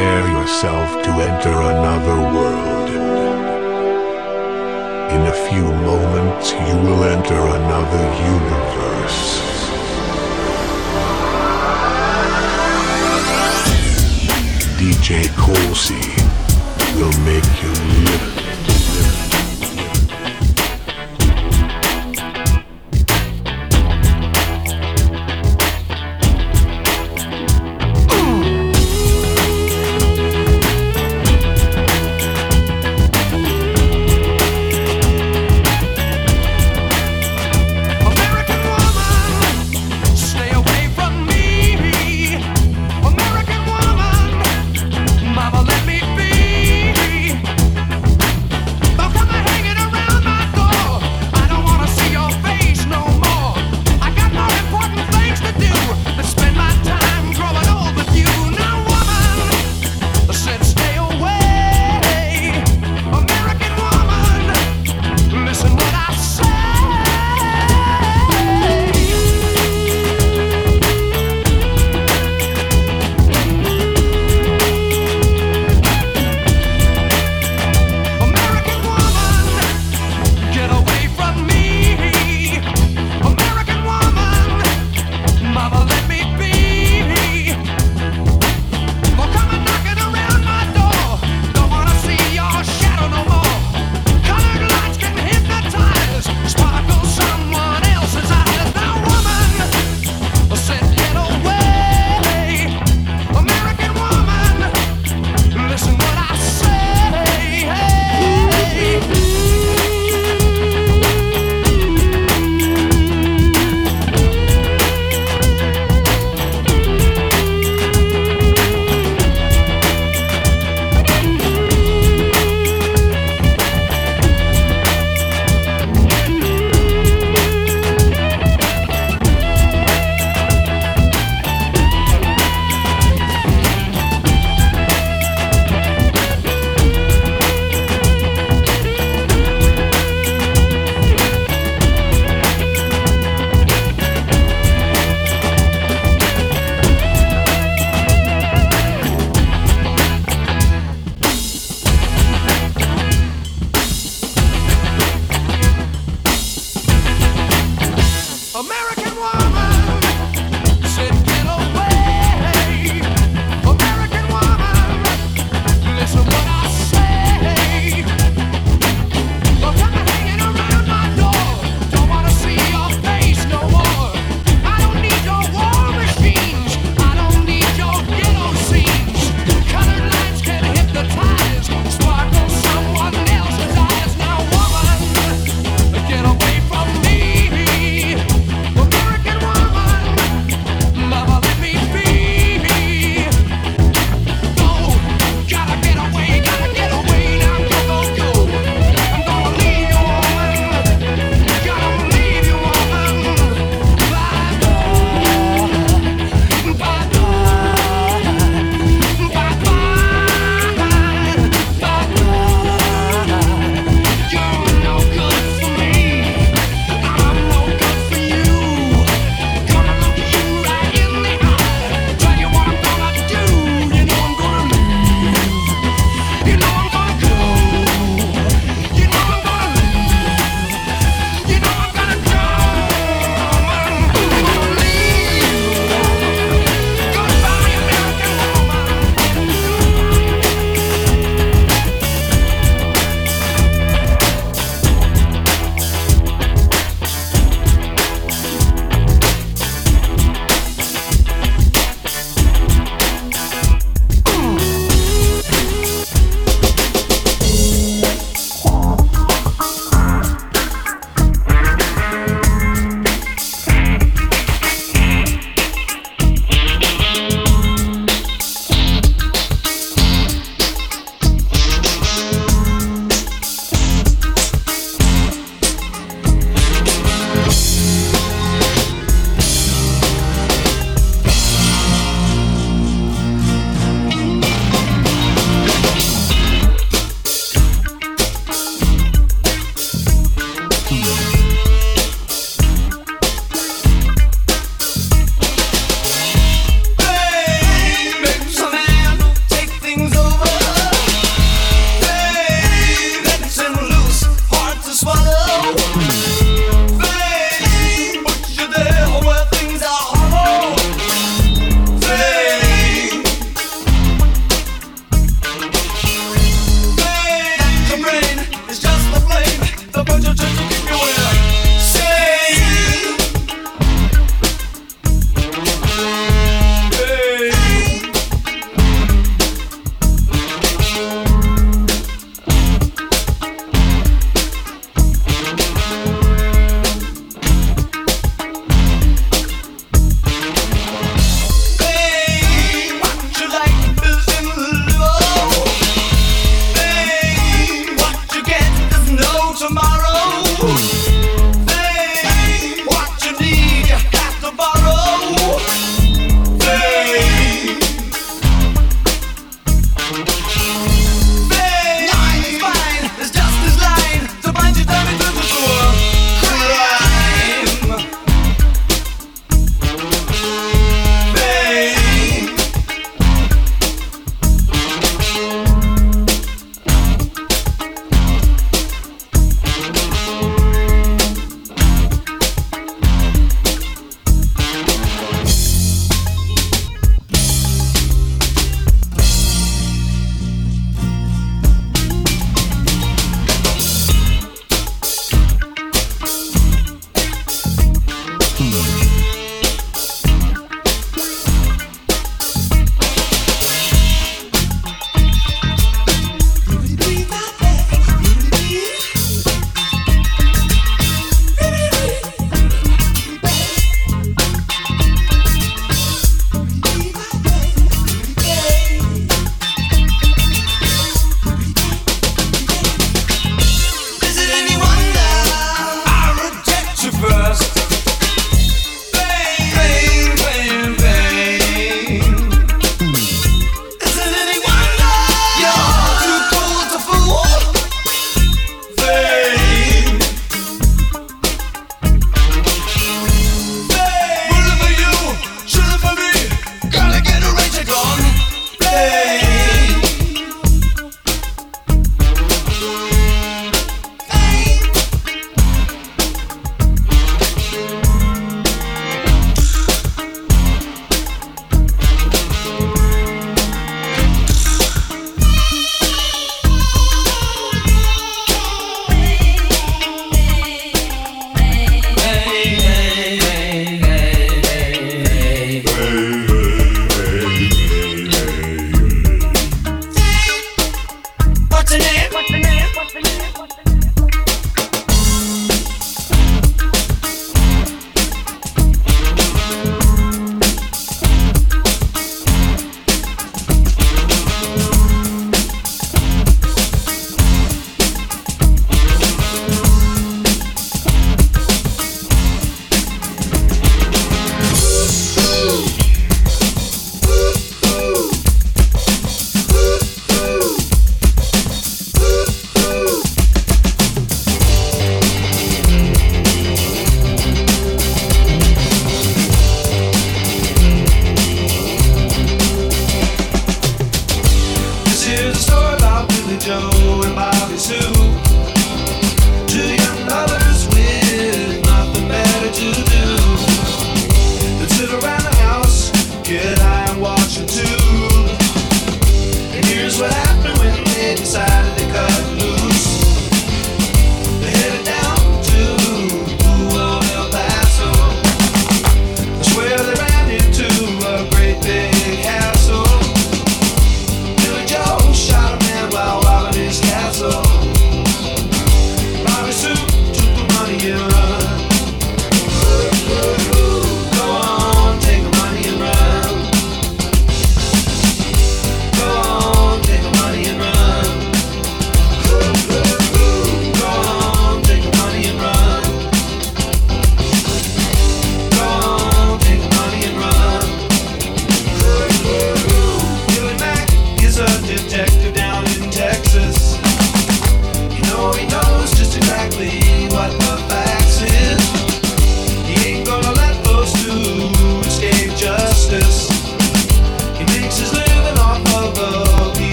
Prepare yourself to enter another world. In a few moments, you will enter another universe. DJ Colsey will make you live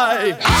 high.